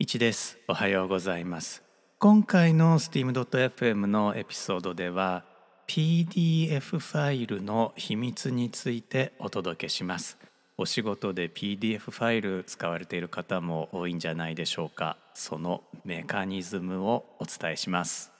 1です。おはようございます。今回の steam.fm のエピソードでは PDF ファイルの秘密についてお届けします。お仕事で PDF ファイル使われている方も多いんじゃないでしょうか。そのメカニズムをお伝えします。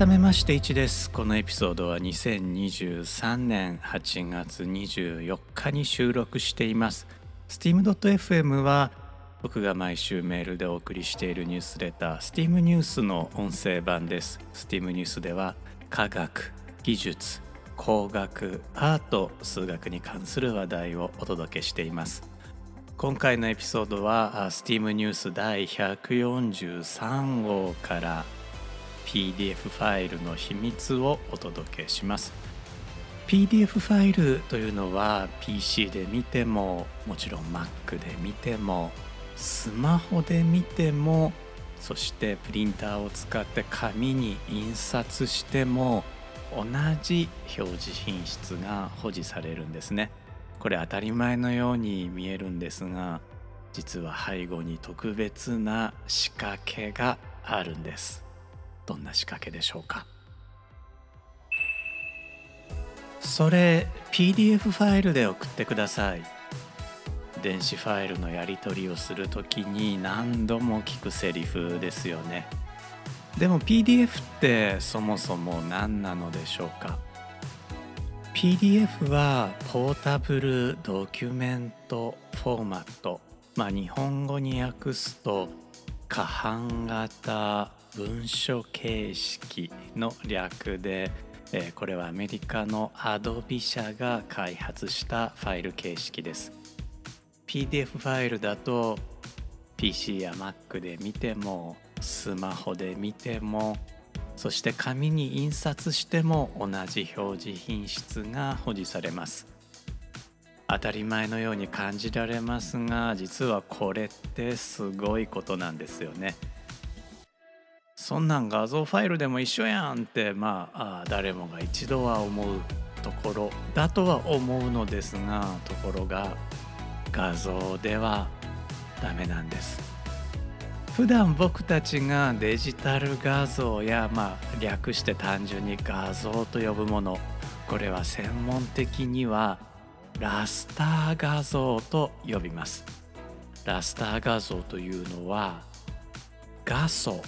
改めまして1です。このエピソードは2023年8月24日に収録しています。steam.fm は僕が毎週メールでお送りしているニュースレター Steam ニュースの音声版です。Steam ニュースでは科学技術工学アート数学に関する話題をお届けしています。今回のエピソードは Steam ニュース第143号から PDF ファイルの秘密をお届けします。PDF ファイルというのは PC で見てももちろん Mac で見てもスマホで見てもそしてプリンターを使って紙に印刷しても同じ表示品質が保持されるんですね。これ当たり前のように見えるんですが実は背後に特別な仕掛けがあるんです。どんな仕掛けでしょうか？それ PDF ファイルで送ってください。電子ファイルのやり取りをするときに何度も聞くセリフですよね。でも PDF ってそもそも何なのでしょうか？PDF はポータブルドキュメントフォーマット。まあ日本語に訳すと可版型文書形式の略で、えこれはアメリカの Adobe 社が開発したファイル形式です PDF ファイルだと PC や Mac で見てもスマホで見てもそして紙に印刷しても同じ表示品質が保持されます当たり前のように感じられますが実はこれってすごいことなんですよね。そんなん画像ファイルでも一緒やんってまあ誰もが一度は思うところだとは思うのですがところが画像ではダメなんです。普段僕たちがデジタル画像やまあ略して単純に画像と呼ぶものこれは専門的にはラスター画像と呼びます。ラスター画像というのは画素。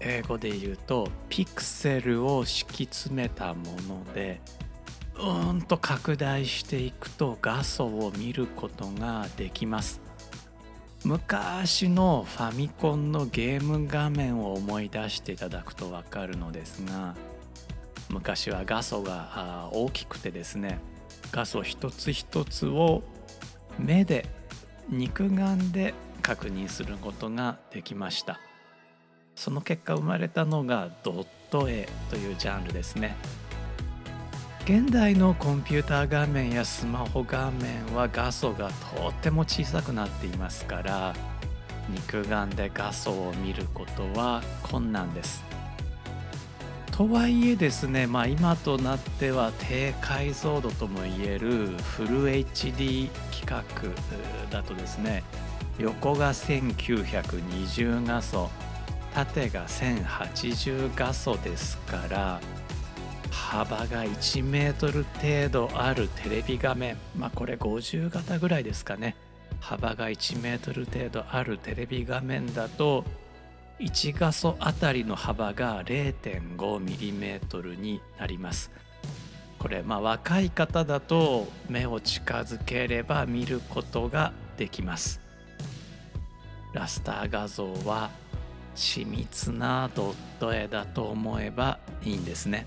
英語で言うとピクセルを敷き詰めたものでうんと拡大していくと画素を見ることができます。昔のファミコンのゲーム画面を思い出していただくと分かるのですが昔は画素が大きくてですね画素一つ一つを目で肉眼で確認することができました。その結果生まれたのがドット絵というジャンルですね。現代のコンピューター画面やスマホ画面は画素がとっても小さくなっていますから肉眼で画素を見ることは困難です。とはいえですね、まあ、今となっては低解像度ともいえるフル HD 規格だとですね横が1920画素縦が1080画素ですから幅が1メートル程度あるテレビ画面。まあこれ50型ぐらいですかね。幅が1メートル程度あるテレビ画面だと1画素あたりの幅が 0.5mm になります。これまあ若い方だと目を近づければ見ることができます。ラスター画像は緻密なドット絵だと思えばいいんですね。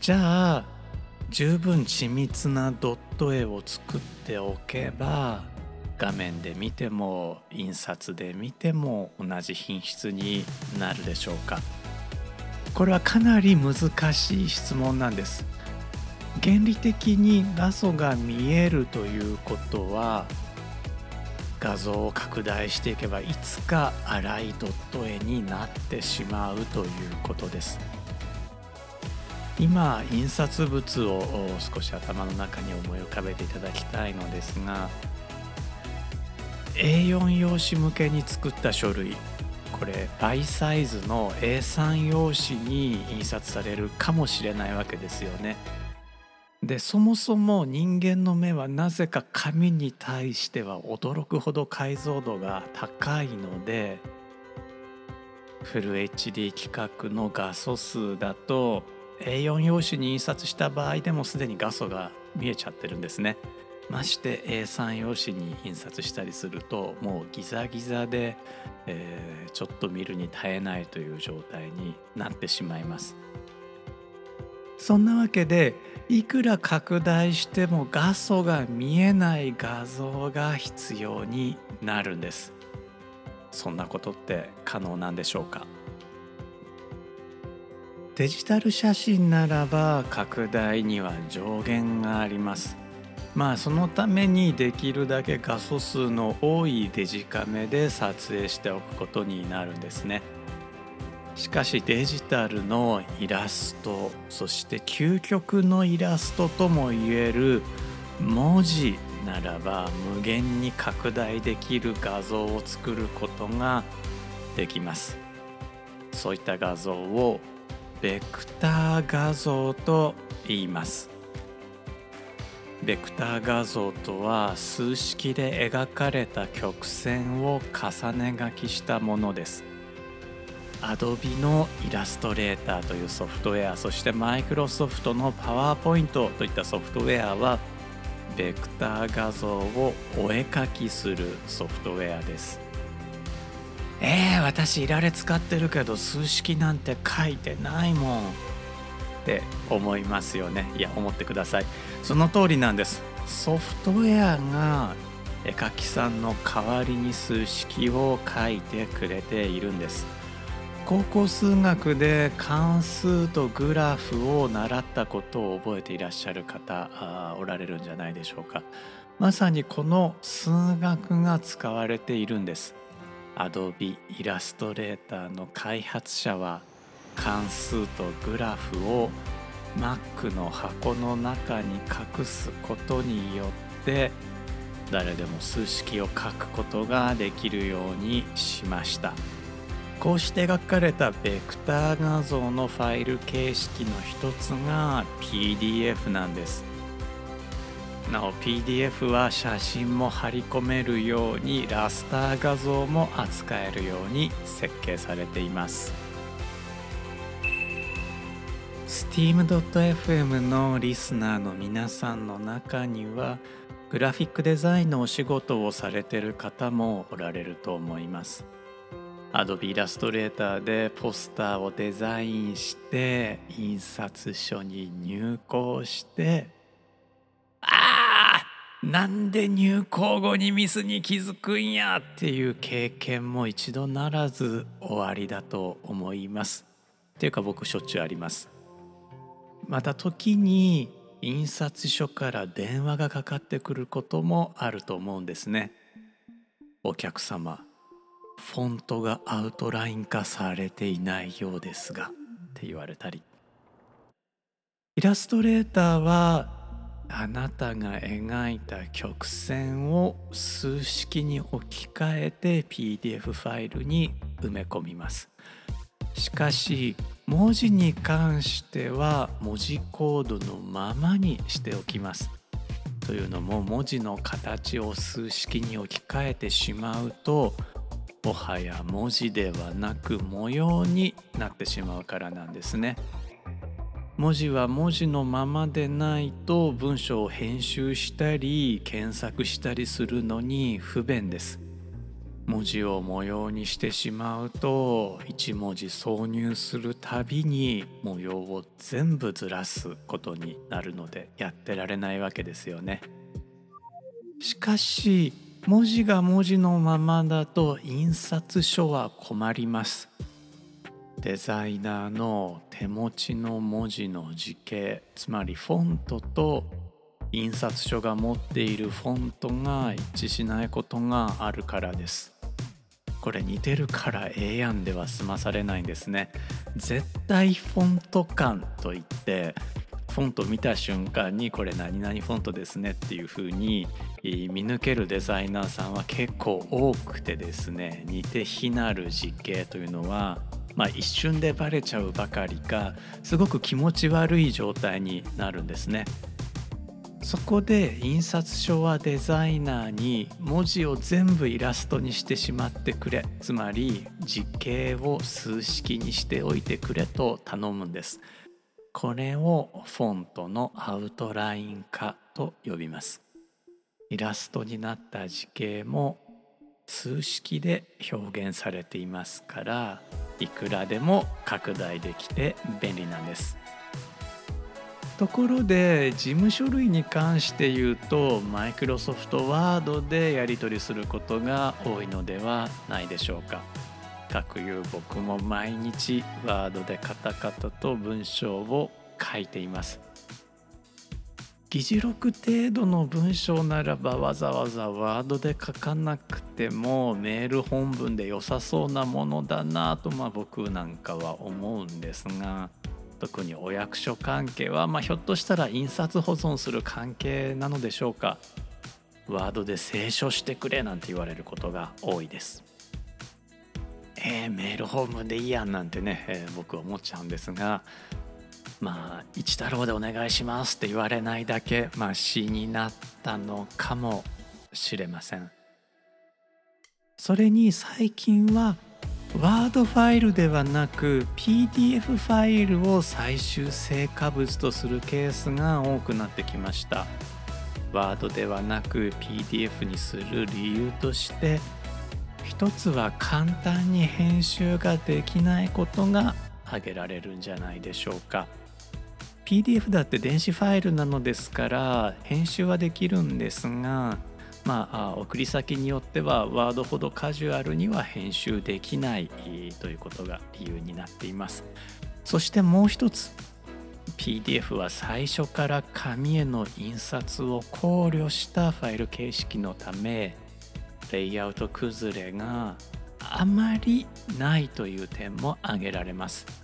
じゃあ十分緻密なドット絵を作っておけば画面で見ても印刷で見ても同じ品質になるでしょうか。これはかなり難しい質問なんです。原理的に画素が見えるということは画像を拡大していけばいつか粗いドット絵になってしまうということです今印刷物を少し頭の中に思い浮かべていただきたいのですが A4 用紙向けに作った書類これ倍サイズの A3 用紙に印刷されるかもしれないわけですよね。でそもそも人間の目はなぜか紙に対しては驚くほど解像度が高いのでフル HD 規格の画素数だと A4 用紙に印刷した場合でもすでに画素が見えちゃってるんですね。まして A3 用紙に印刷したりするともうギザギザで、えー、ちょっと見るに耐えないという状態になってしまいますそんなわけでいくら拡大しても画素が見えない画像が必要になるんです。そんなことって可能なんでしょうか？デジタル写真ならば拡大には上限があります。まあそのためにできるだけ画素数の多いデジカメで撮影しておくことになるんですね。しかしデジタルのイラストそして究極のイラストともいえる文字ならば無限に拡大できる画像を作ることができます。そういった画像をベクター画像と言います。ベクター画像とは数式で描かれた曲線を重ね書きしたものです。Adobe のイラストレーターというソフトウェアそしてマイクロソフトのパワーポイントといったソフトウェアはベクター画像をお絵描きするソフトウェアです。えー、私いられ使ってるけど数式なんて書いてないもん。って思いますよね。いや思ってください。その通りなんです。ソフトウェアが絵描きさんの代わりに数式を書いてくれているんです。高校数学で関数とグラフを習ったことを覚えていらっしゃる方おられるんじゃないでしょうか。まさにこの数学が使われているんです。Adobe イラストレーターの開発者は関数とグラフを Mac の箱の中に隠すことによって誰でも数式を書くことができるようにしました。こうして描かれたベクター画像のファイル形式の一つが PDF なんです。なお PDF は写真も貼り込めるようにラスター画像も扱えるように設計されています。Steam.fm のリスナーの皆さんの中にはグラフィックデザインのお仕事をされてる方もおられると思います。Adobe イラストレーターでポスターをデザインして印刷書に入稿してあーなんで入稿後にミスに気づくんやっていう経験も一度ならず終わりだと思います。っていうか僕しょっちゅうあります。また時に印刷所から電話がかかってくることもあると思うんですね。お客様。フォントがアウトライン化されていないようですがって言われたりイラストレーターはあなたが描いた曲線を数式に置き換えて PDF ファイルに埋め込みますしかし文字に関しては文字コードのままにしておきます。というのも文字の形を数式に置き換えてしまうともはや文字ではなく模様になってしまうからなんですね。文字は文字のままでないと文章を編集したり検索したりするのに不便です。文字を模様にしてしまうと1文字挿入するたびに模様を全部ずらすことになるのでやってられないわけですよね。しかし文字が文字のままだと印刷書は困ります。デザイナーの手持ちの文字の字形つまりフォントと印刷所が持っているフォントが一致しないことがあるからですこれ似てるからええやんでは済まされないんですね絶対フォント感といってフォント見た瞬間にこれ何々フォントですねっていう風に見抜けるデザイナーさんは結構多くてですね似て非なる実形というのはまあ、一瞬でバレちゃうばかりかすごく気持ち悪い状態になるんですね。そこで印刷所はデザイナーに文字を全部イラストにしてしまってくれつまり実形を数式にしておいてくれと頼むんです。これをフォントのアウトライン化と呼びますイラストになった図形も数式で表現されていますからいくらでも拡大できて便利なんですところで事務書類に関して言うとマイクロソフトワードでやり取りすることが多いのではないでしょうか。かくいう僕も毎日ワードでカタカタと文章を書いています議事録程度の文章ならばわざわざワードで書かなくてもメール本文で良さそうなものだなとまあ僕なんかは思うんですが特にお役所関係はまあひょっとしたら印刷保存する関係なのでしょうか。ワードで清書してくれなんて言われることが多いです。えー、メールホームでいいやんなんてね、えー、僕は思っちゃうんですがまあ一太郎でお願いしますって言われないだけましになったのかもしれません。それに最近はワードファイルではなく PDF ファイルを最終成果物とするケースが多くなってきました。ワードではなく PDF にする理由として一つは簡単に編集ができないことが挙げられるんじゃないでしょうか。PDF だって電子ファイルなのですから編集はできるんですがまあ送り先によってはワードほどカジュアルには編集できないということが理由になっています。そしてもう一つ PDF は最初から紙への印刷を考慮したファイル形式のためレイアウト崩れがあまりないという点も挙げられます。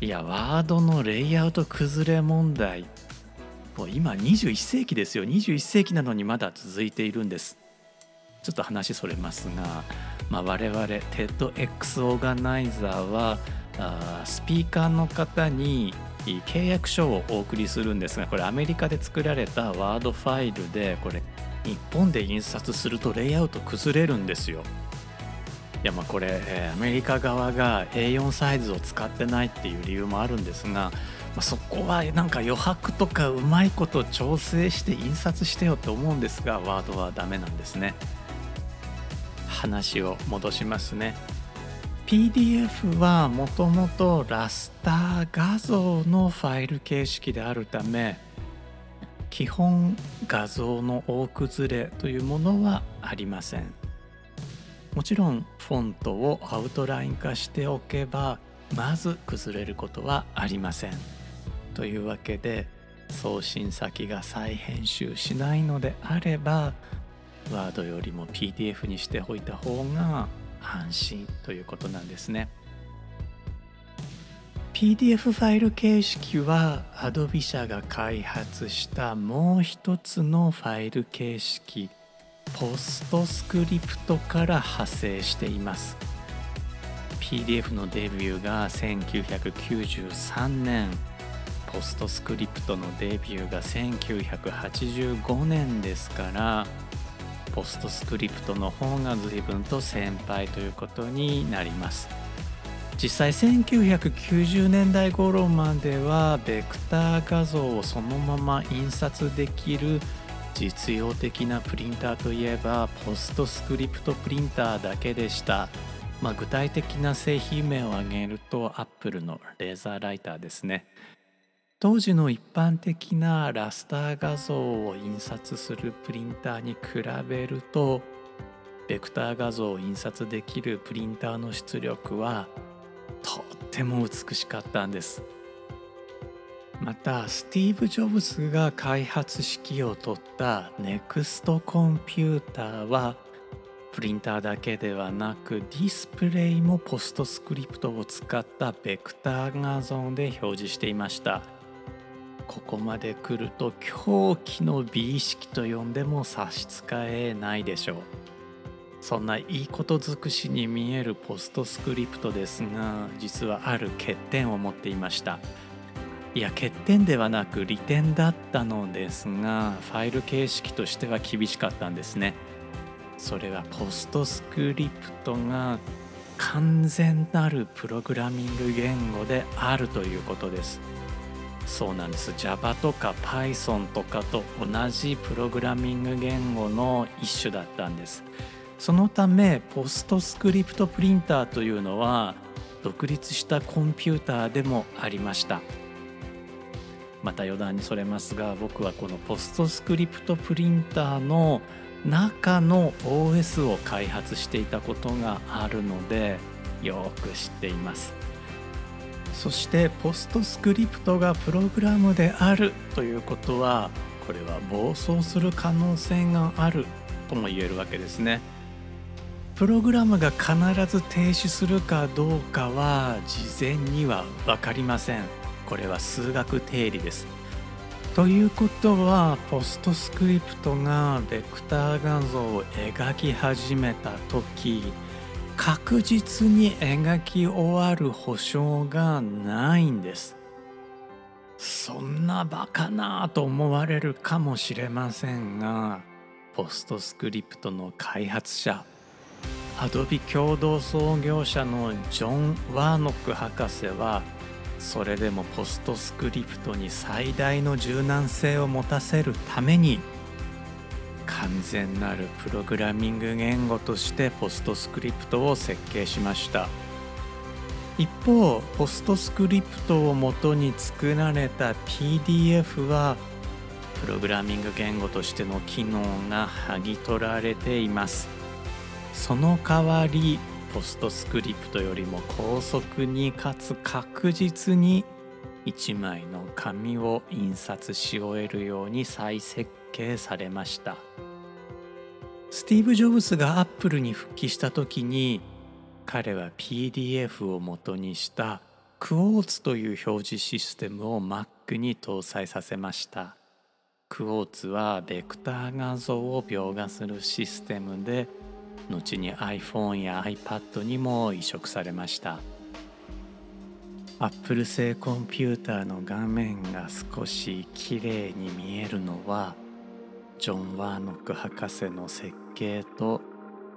いやワードのレイアウト崩れ問題。もう今21世紀ですよ。21世紀なのにまだ続いているんです。ちょっと話それますが、まあ、我々 TEDx オーガナイザーはあスピーカーの方に契約書をお送りするんですがこれアメリカで作られたワードファイルでこれ日本で印刷するとレイアウト崩れるんですよ。いやまあこれ、アメリカ側が A4 サイズを使ってないっていう理由もあるんですが、まあ、そこはなんか余白とかうまいこと調整して印刷してよって思うんですがワードはダメなんですね。話を戻しますね。PDF はもともとラスター画像のファイル形式であるため基本画像の大崩れというものはありませんもちろんフォントをアウトライン化しておけばまず崩れることはありませんというわけで送信先が再編集しないのであればワードよりも PDF にしておいた方が安心ということなんですね。PDF ファイル形式は Adobe 社が開発したもう一つのファイル形式ポストスクリプトから派生しています。PDF のデビューが1993年ポストスクリプトのデビューが1985年ですからポストスクリプトの方が随分と先輩ということになります。実際1990年代頃まではベクター画像をそのまま印刷できる実用的なプリンターといえばポストスクリプトプリンターだけでした、まあ、具体的な製品名を挙げるとアップルのレーザーライターですね。当時の一般的なラスター画像を印刷するプリンターに比べるとベクター画像を印刷できるプリンターの出力はとっても美しかったんです。またスティーブ・ジョブズが開発指揮を執ったネクストコンピューターはプリンターだけではなくディスプレイもポストスクリプトを使ったベクター画像で表示していました。ここまで来ると狂気の美意識と呼んでも差し支えないでしょう。そんないいこと尽くしに見えるポストスクリプトですが実はある欠点を持っていました。いや欠点ではなく利点だったのですがファイル形式としては厳しかったんですね。それはポストスクリプトが完全なるプログラミング言語であるということです。そうなんです。Java とか Python とかと同じプログラミング言語の一種だったんです。そのためポストスクリプトプリンターというのは独立したコンピューターでもありました。また余談にそれますが僕はこのポストスクリプトプリンターの中の OS を開発していたことがあるのでよく知っています。そしてポストスクリプトがプログラムであるということはこれは暴走する可能性があるとも言えるわけですね。プログラムが必ず停止するかどうかは事前には分かりません。これは数学定理です。ということはポストスクリプトがベクター画像を描き始めた時確実に描き終わる保証がないんです。そんなバカなと思われるかもしれませんがポストスクリプトの開発者アドビ共同創業者のジョン・ワーノック博士はそれでもポストスクリプトに最大の柔軟性を持たせるために完全なるプログラミング言語としてポストスクリプトを設計しました。一方ポストスクリプトをもとに作られた PDF はプログラミング言語としての機能が剥ぎ取られています。その代わりポストスクリプトよりも高速にかつ確実に1枚の紙を印刷し終えるように再設計されました。スティーブ・ジョブズがアップルに復帰した時に彼は PDF を元にしたクォーツという表示システムを Mac に搭載させました。クォーツはベクター画像を描画するシステムで後に iPhone や iPad にも移植されました。アップル製コンピューターの画面が少し綺麗に見えるのはジョン・ワーノック博士の設計と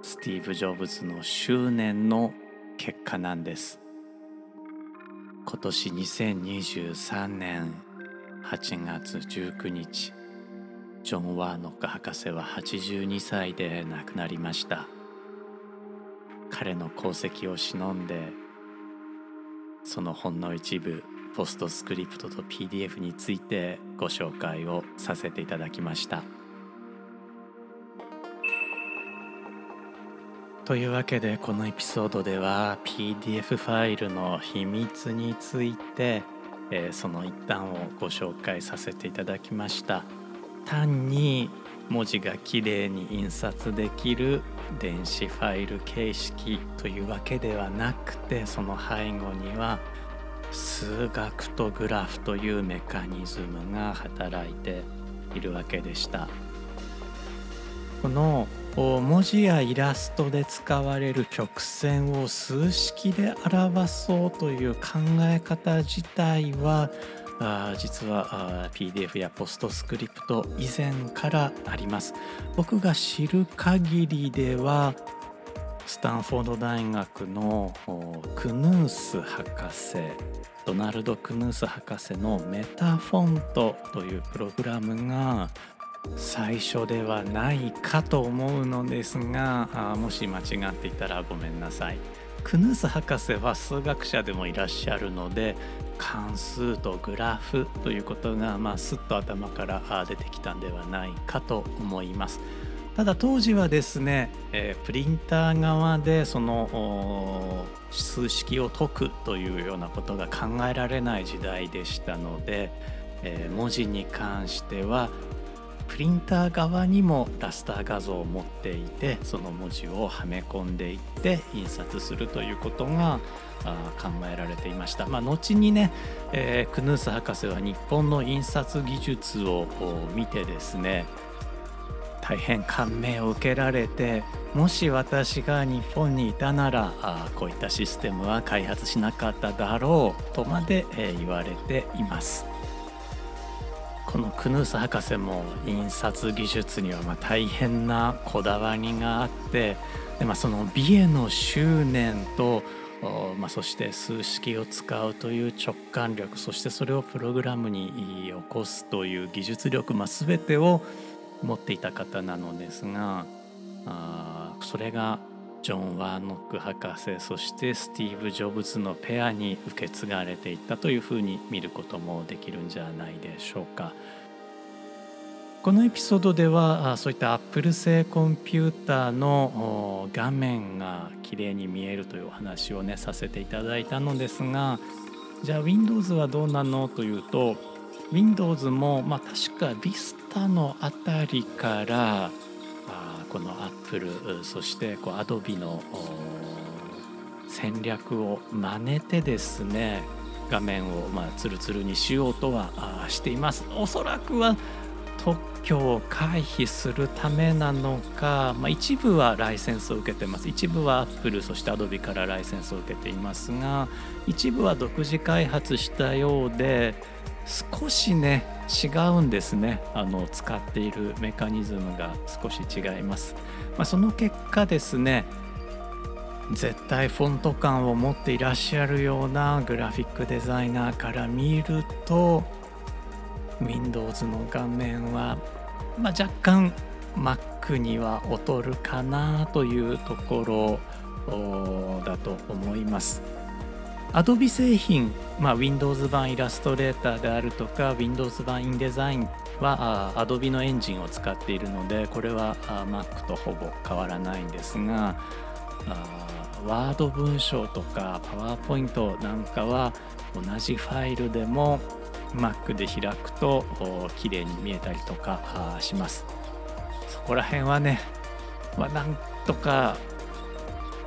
スティーブ・ジョブズの執念の結果なんです。今年2023年8月19日ジョン・ワーノック博士は82歳で亡くなりました。彼の功績を忍んでそのほんの一部ポストスクリプトと PDF についてご紹介をさせていただきました。というわけでこのエピソードでは PDF ファイルの秘密について、えー、その一端をご紹介させていただきました。単に文字がきれいに印刷できる電子ファイル形式というわけではなくてその背後には数学とグラフというメカニズムが働いているわけでした。この文字やイラストで使われる曲線を数式で表そうという考え方自体はあ実はあ PDF やポストスクリプト以前からあります僕が知る限りではスタンフォード大学のクヌース博士ドナルド・クヌース博士のメタフォントというプログラムが最初ではないかと思うのですがあもし間違っていたらごめんなさい。クヌース博士は数学者でもいらっしゃるので関数とグラフということが、まあ、すっと頭から出てきたんではないかと思います。ただ当時はですね、えー、プリンター側でその数式を解くというようなことが考えられない時代でしたので、えー、文字に関してはプリンター側にもラスター画像を持っていてその文字をはめ込んでいって印刷するということが考えられていました、まあ、後にね、えー、クヌース博士は日本の印刷技術を見てですね大変感銘を受けられてもし私が日本にいたならあこういったシステムは開発しなかっただろうとまで、えー、言われています。このクヌース博士も印刷技術にはま大変なこだわりがあってで、まあ、その美への執念とまあ、そして数式を使うという直感力そしてそれをプログラムに起こすという技術力、まあ、全てを持っていた方なのですがあそれがジョン・ワーノック博士そしてスティーブ・ジョブズのペアに受け継がれていったというふうに見ることもできるんじゃないでしょうか。このエピソードではそういったアップル製コンピューターの画面が綺麗に見えるというお話をねさせていただいたのですがじゃあ Windows はどうなのというと Windows もまあ確か Vista のあたりからこの Apple そしてこう Adobe の戦略を真似てですね画面をまあツルツルにしようとはしています。おそらくは特許を回避するためなのか、まあ、一部はライセンスを受けてます。一部は Apple そして Adobe からライセンスを受けていますが一部は独自開発したようで少しね違うんですねあの使っているメカニズムが少し違います、まあ、その結果ですね絶対フォント感を持っていらっしゃるようなグラフィックデザイナーから見ると Windows の画面は、まあ、若干 Mac には劣るかなというところだと思います。Adobe 製品、まあ、Windows 版イラストレーターであるとか Windows 版 InDesign は Adobe のエンジンを使っているのでこれはあ Mac とほぼ変わらないんですがワード文章とか PowerPoint なんかは同じファイルでも Mac で開くと綺麗に見えたりとかします。そこら辺はね、まあ、なんとか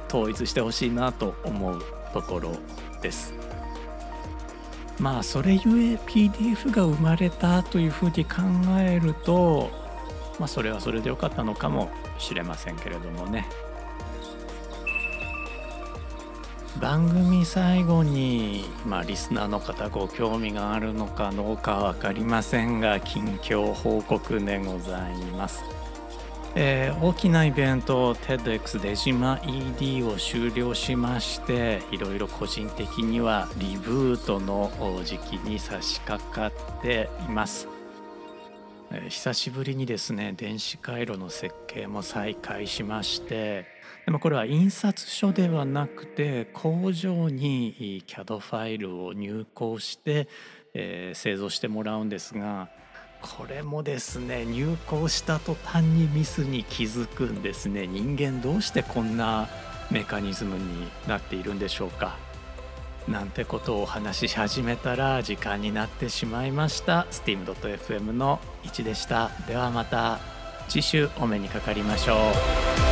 統一してほしいなと思うところですまあそれゆえ PDF が生まれたというふうに考えるとまあそれはそれでよかったのかもしれませんけれどもね番組最後に、まあ、リスナーの方ご興味があるのかどうか分かりませんが近況報告でございます。えー、大きなイベント TEDx 出島 ED を終了しましていろいろ個人的にはリブートの時期に差し掛かっています、えー、久しぶりにですね電子回路の設計も再開しましてでもこれは印刷所ではなくて工場に CAD ファイルを入稿して、えー、製造してもらうんですがこれもですね入校した途端にミスに気づくんですね。人間どうしてこんなメカニズムになっているんでしょうか。なんてことをお話し始めたら時間になってしまいました。steam.fm の1でした。ではまた次週お目にかかりましょう。